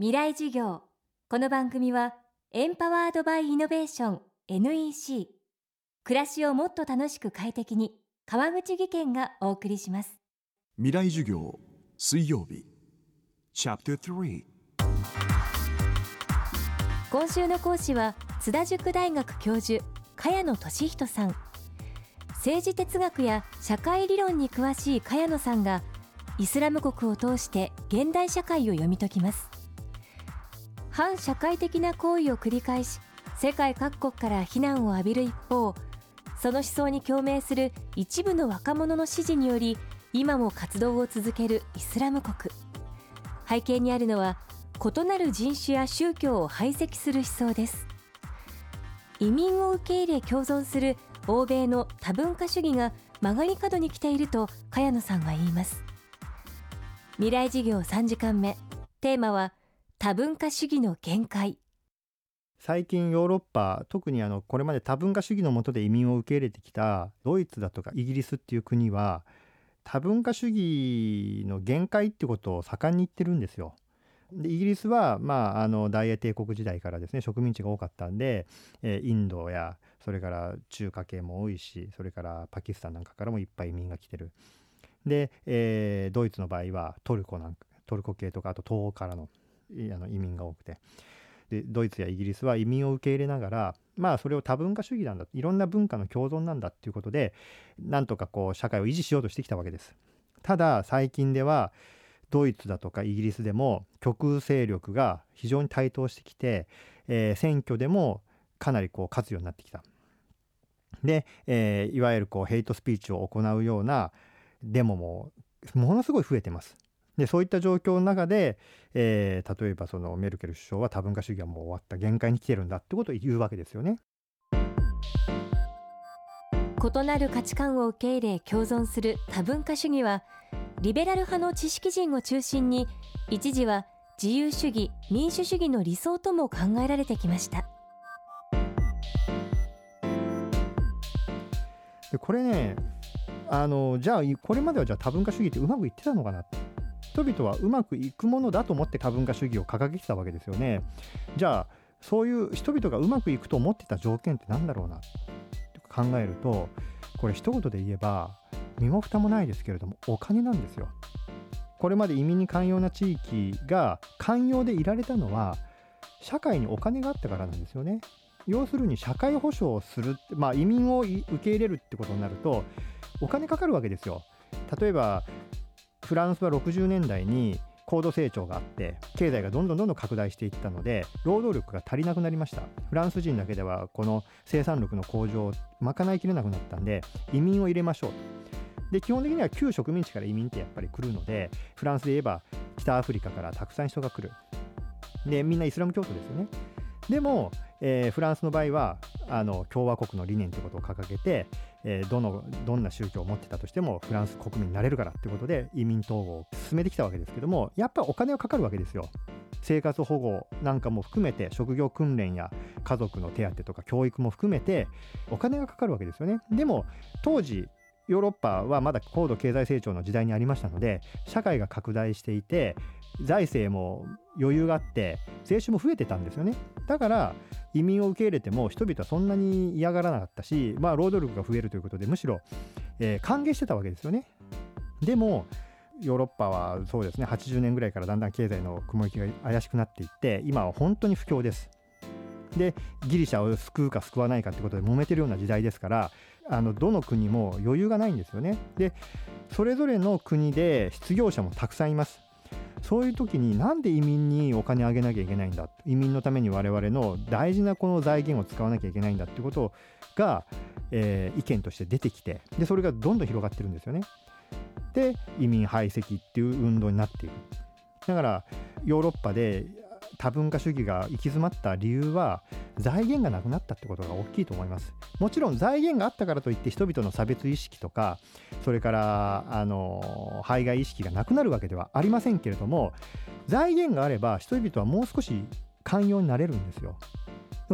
未来授業。この番組はエンパワードバイイノベーション NEC 暮らしをもっと楽しく快適に川口義賢がお送りします。未来授業水曜日。チャプター3今週の講師は津田塾大学教授茅野俊人さん。政治哲学や社会理論に詳しい茅野さんがイスラム国を通して現代社会を読み解きます反社会的な行為を繰り返し世界各国から非難を浴びる一方その思想に共鳴する一部の若者の支持により今も活動を続けるイスラム国。背景にあるのは異なる人種や宗教を排斥する思想です。移民を受け入れ共存する欧米の多文化主義が曲がり角に来ていると茅野さんは言います。未来事業3時間目。テーマは多文化主義の限界最近ヨーロッパ特にあのこれまで多文化主義の下で移民を受け入れてきたドイツだとかイギリスっていう国は多文化主義の限界ってことを盛んに言ってるんですよ。でイギリスは、まあ、あの大英帝国時代からですね植民地が多かったんで、えー、インドやそれから中華系も多いしそれからパキスタンなんかからもいっぱい移民が来てる。で、えー、ドイツの場合はトルコなんかトルコ系とかあと東欧からのあの移民が多くてでドイツやイギリスは移民を受け入れながらまあそれを多文化主義なんだいろんな文化の共存なんだっていうことでなんとかこう社会を維持しようとしてきたわけです。ただ最近ではドイツだとかイギリスでも極右勢力が非常に台頭してきて、えー、選挙でもかなりこう勝つようになってきた。で、えー、いわゆるこうヘイトスピーチを行うようなデモもものすごい増えてます。でそういった状況の中で、えー、例えばそのメルケル首相は多文化主義はもう終わった限界に来てるんだってことを言うわけですよね。異なる価値観を受け入れ共存する多文化主義はリベラル派の知識人を中心に一時は自由主義民主主義の理想とも考えられてきましたでこれねあのじゃあこれまではじゃあ多文化主義ってうまくいってたのかな人々はうまくいくものだと思って多文化主義を掲げてたわけですよね。じゃあそういう人々がうまくいくと思ってた条件って何だろうな？って考えるとこれ一言で言えば身も蓋もないですけれどもお金なんですよ。これまで移民に寛容な地域が寛容でいられたのは社会にお金があったからなんですよね。要するに社会保障をするまあ移民を受け入れるってことになるとお金かかるわけですよ。例えばフランスは60年代に高度成長があって経済がどんどんどんどん拡大していったので労働力が足りなくなりました。フランス人だけではこの生産力の向上を賄いきれなくなったんで移民を入れましょうで基本的には旧植民地から移民ってやっぱり来るのでフランスで言えば北アフリカからたくさん人が来る。でみんなイスラム教徒ですよね。でも、えー、フランスの場合はあの共和国の理念ということを掲げて、えー、どのどんな宗教を持ってたとしてもフランス国民になれるからってことで移民統合を進めてきたわけですけどもやっぱお金はかかるわけですよ。生活保護なんかも含めて職業訓練や家族の手当とか教育も含めてお金がかかるわけですよね。でも当時ヨーロッパはまだ高度経済成長の時代にありましたので社会が拡大していて財政も余裕があって税収も増えてたんですよね。だから移民を受け入れても人々はそんなに嫌がらなかったし、まあ、労働力が増えるということでむしろ、えー、歓迎してたわけですよね。でもヨーロッパはそうですね80年ぐらいからだんだん経済の雲行きが怪しくなっていって今は本当に不況です。でギリシャを救うか救わないかってことで揉めてるような時代ですからあのどの国も余裕がないんですよね。でそれぞれの国で失業者もたくさんいます。そういう時になんで移民にお金あげなきゃいけないんだ移民のために我々の大事なこの財源を使わなきゃいけないんだってことが、えー、意見として出てきてでそれがどんどん広がってるんですよね。で移民排斥っていう運動になっている。だからヨーロッパで多文化主義が行き詰まった理由は財源がなくなったってことが大きいと思います。もちろん財源があったからといって人々の差別意識とかそれからあの排外意識がなくなるわけではありませんけれども財源があれば人々はもう少し寛容になれるんですよ。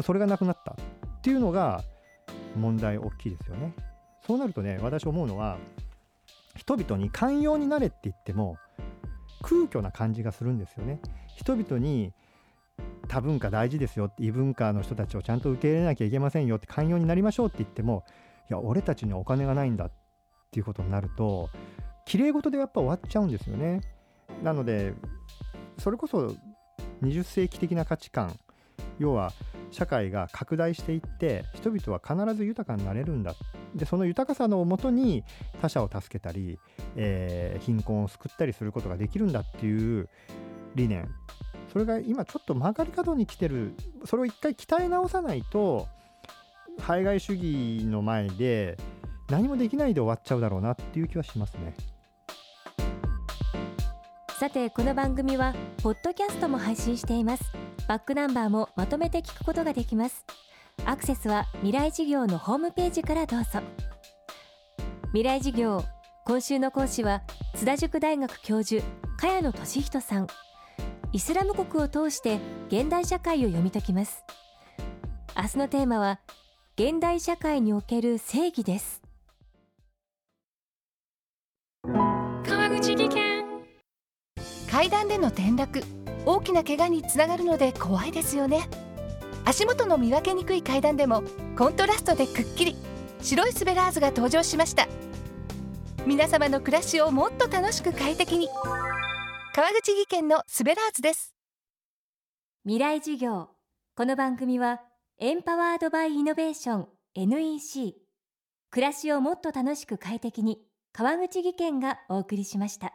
それがなくなったっていうのが問題大きいですよね。そうなるとね私思うのは人々に寛容になれって言っても空虚な感じがするんですよね。人々に多文化大事ですよって異文化の人たちをちゃんと受け入れなきゃいけませんよって寛容になりましょうって言ってもいや俺たちにはお金がないんだっていうことになると綺麗事でやっぱ終わっちゃうんですよね。なのでそれこそ20世紀的な価値観。要は社会が拡大していって人々は必ず豊かになれるんだ。でその豊かさのもとに他者を助けたり、えー、貧困を救ったりすることができるんだっていう理念。それが今ちょっと曲がり角に来てる。それを一回鍛え直さないと排外主義の前で何もできないで終わっちゃうだろうなっていう気はしますね。さてこの番組はポッドキャストも配信しています。バックナンバーもまとめて聞くことができます。アクセスは未来事業のホームページからどうぞ。未来事業今週の講師は津田塾大学教授茅野俊人さん。イスラム国を通して現代社会を読み解きます。明日のテーマは現代社会における正義です。川口技研。階段での転落。大きな怪我につながるので怖いですよね。足元の見分けにくい階段でもコントラストでくっきり。白いスベラーズが登場しました。皆様の暮らしをもっと楽しく快適に川口技研のスベラーズです。未来授業。この番組はエンパワードバイイノベーション NEC 暮らしをもっと楽しく快適に川口技研がお送りしました。